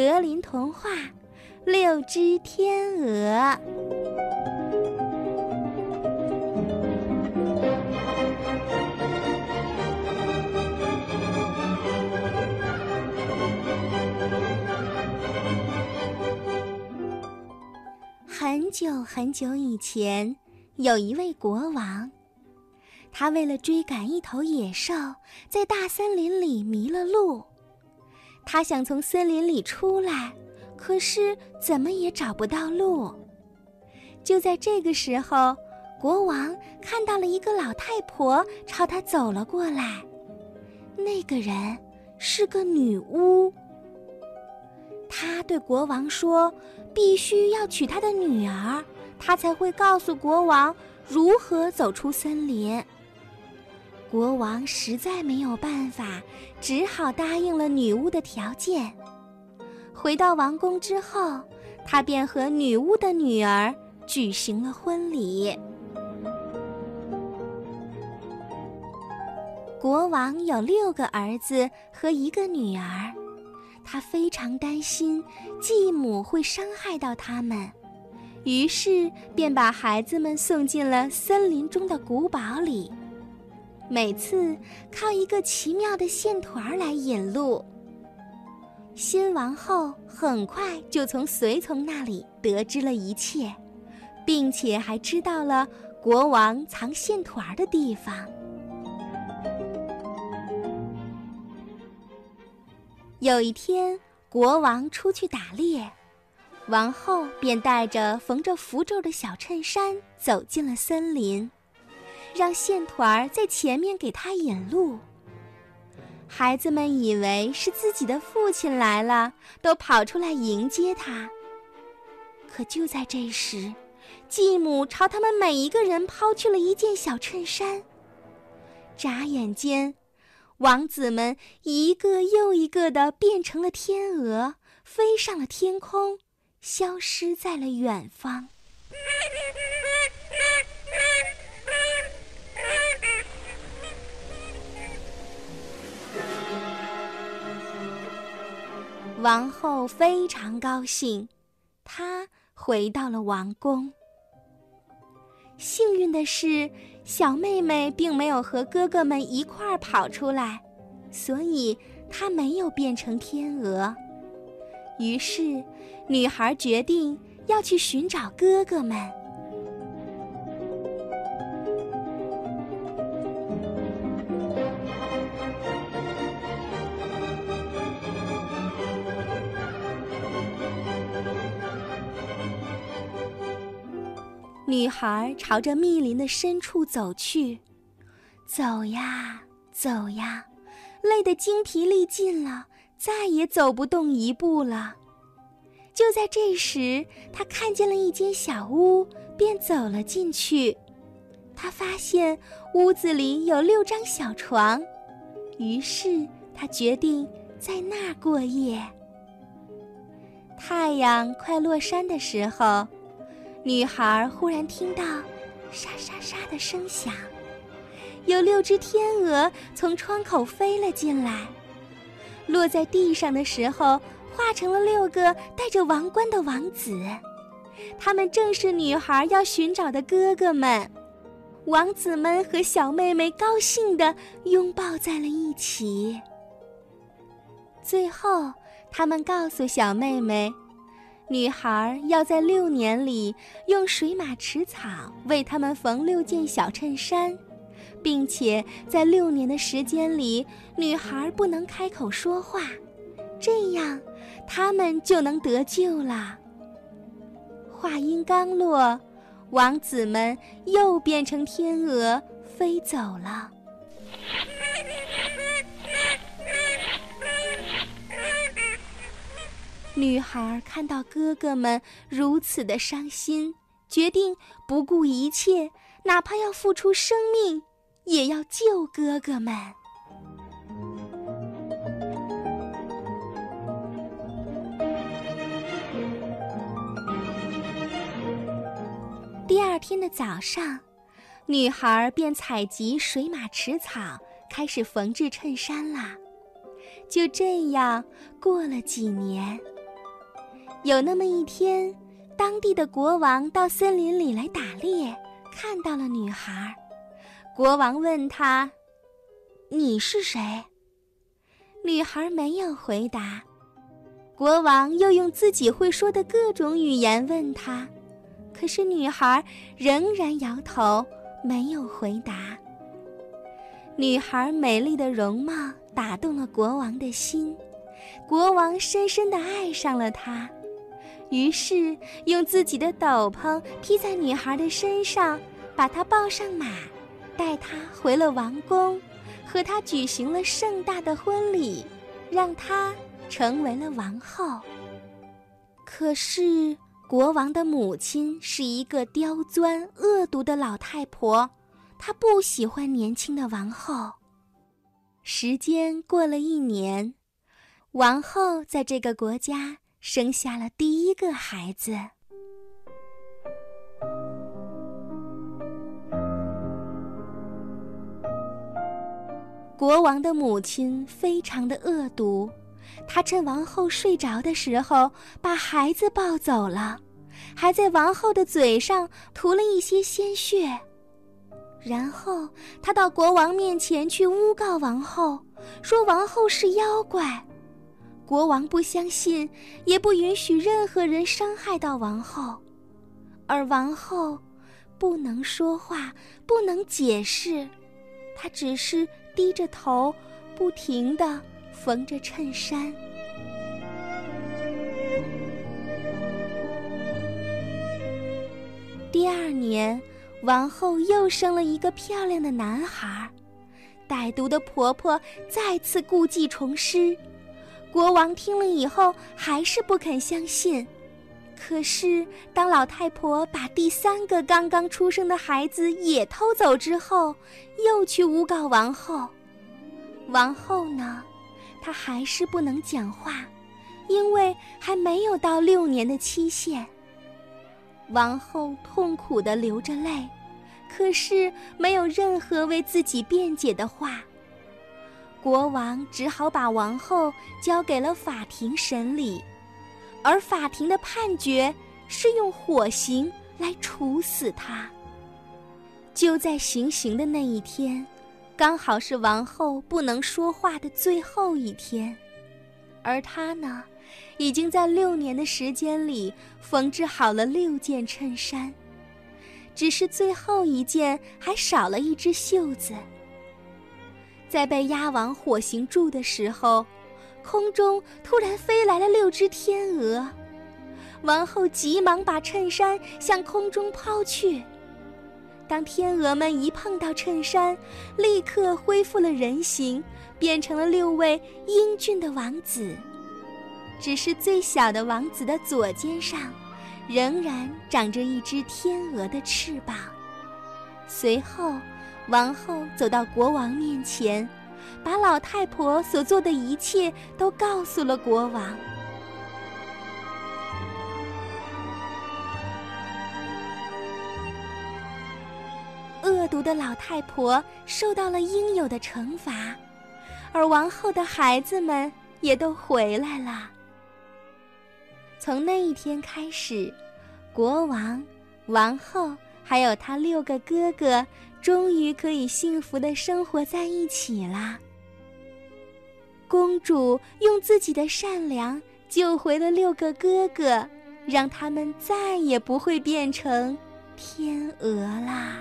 格林童话《六只天鹅》。很久很久以前，有一位国王。他为了追赶一头野兽，在大森林里迷了路。他想从森林里出来，可是怎么也找不到路。就在这个时候，国王看到了一个老太婆朝他走了过来。那个人是个女巫。他对国王说：“必须要娶他的女儿，他才会告诉国王如何走出森林。”国王实在没有办法，只好答应了女巫的条件。回到王宫之后，他便和女巫的女儿举行了婚礼。国王有六个儿子和一个女儿，他非常担心继母会伤害到他们，于是便把孩子们送进了森林中的古堡里。每次靠一个奇妙的线团来引路。新王后很快就从随从那里得知了一切，并且还知道了国王藏线团的地方。有一天，国王出去打猎，王后便带着缝着符咒的小衬衫走进了森林。让线团儿在前面给他引路。孩子们以为是自己的父亲来了，都跑出来迎接他。可就在这时，继母朝他们每一个人抛去了一件小衬衫。眨眼间，王子们一个又一个的变成了天鹅，飞上了天空，消失在了远方。王后非常高兴，她回到了王宫。幸运的是，小妹妹并没有和哥哥们一块儿跑出来，所以她没有变成天鹅。于是，女孩决定要去寻找哥哥们。女孩朝着密林的深处走去，走呀走呀，累得精疲力尽了，再也走不动一步了。就在这时，她看见了一间小屋，便走了进去。她发现屋子里有六张小床，于是她决定在那儿过夜。太阳快落山的时候。女孩忽然听到沙沙沙的声响，有六只天鹅从窗口飞了进来，落在地上的时候化成了六个戴着王冠的王子，他们正是女孩要寻找的哥哥们。王子们和小妹妹高兴地拥抱在了一起。最后，他们告诉小妹妹。女孩要在六年里用水马池草为他们缝六件小衬衫，并且在六年的时间里，女孩不能开口说话，这样他们就能得救了。话音刚落，王子们又变成天鹅飞走了。女孩看到哥哥们如此的伤心，决定不顾一切，哪怕要付出生命，也要救哥哥们。第二天的早上，女孩便采集水马池草，开始缝制衬衫啦。就这样过了几年。有那么一天，当地的国王到森林里来打猎，看到了女孩。国王问他：“你是谁？”女孩没有回答。国王又用自己会说的各种语言问她，可是女孩仍然摇头，没有回答。女孩美丽的容貌打动了国王的心，国王深深地爱上了她。于是，用自己的斗篷披在女孩的身上，把她抱上马，带她回了王宫，和她举行了盛大的婚礼，让她成为了王后。可是，国王的母亲是一个刁钻恶毒的老太婆，她不喜欢年轻的王后。时间过了一年，王后在这个国家。生下了第一个孩子。国王的母亲非常的恶毒，她趁王后睡着的时候把孩子抱走了，还在王后的嘴上涂了一些鲜血，然后她到国王面前去诬告王后，说王后是妖怪。国王不相信，也不允许任何人伤害到王后，而王后不能说话，不能解释，她只是低着头，不停地缝着衬衫。第二年，王后又生了一个漂亮的男孩，歹毒的婆婆再次故技重施。国王听了以后还是不肯相信，可是当老太婆把第三个刚刚出生的孩子也偷走之后，又去诬告王后。王后呢，她还是不能讲话，因为还没有到六年的期限。王后痛苦地流着泪，可是没有任何为自己辩解的话。国王只好把王后交给了法庭审理，而法庭的判决是用火刑来处死他。就在行刑的那一天，刚好是王后不能说话的最后一天，而她呢，已经在六年的时间里缝制好了六件衬衫，只是最后一件还少了一只袖子。在被押往火刑柱的时候，空中突然飞来了六只天鹅，王后急忙把衬衫向空中抛去。当天鹅们一碰到衬衫，立刻恢复了人形，变成了六位英俊的王子。只是最小的王子的左肩上，仍然长着一只天鹅的翅膀。随后。王后走到国王面前，把老太婆所做的一切都告诉了国王。恶毒的老太婆受到了应有的惩罚，而王后的孩子们也都回来了。从那一天开始，国王、王后还有他六个哥哥。终于可以幸福的生活在一起啦！公主用自己的善良救回了六个哥哥，让他们再也不会变成天鹅啦。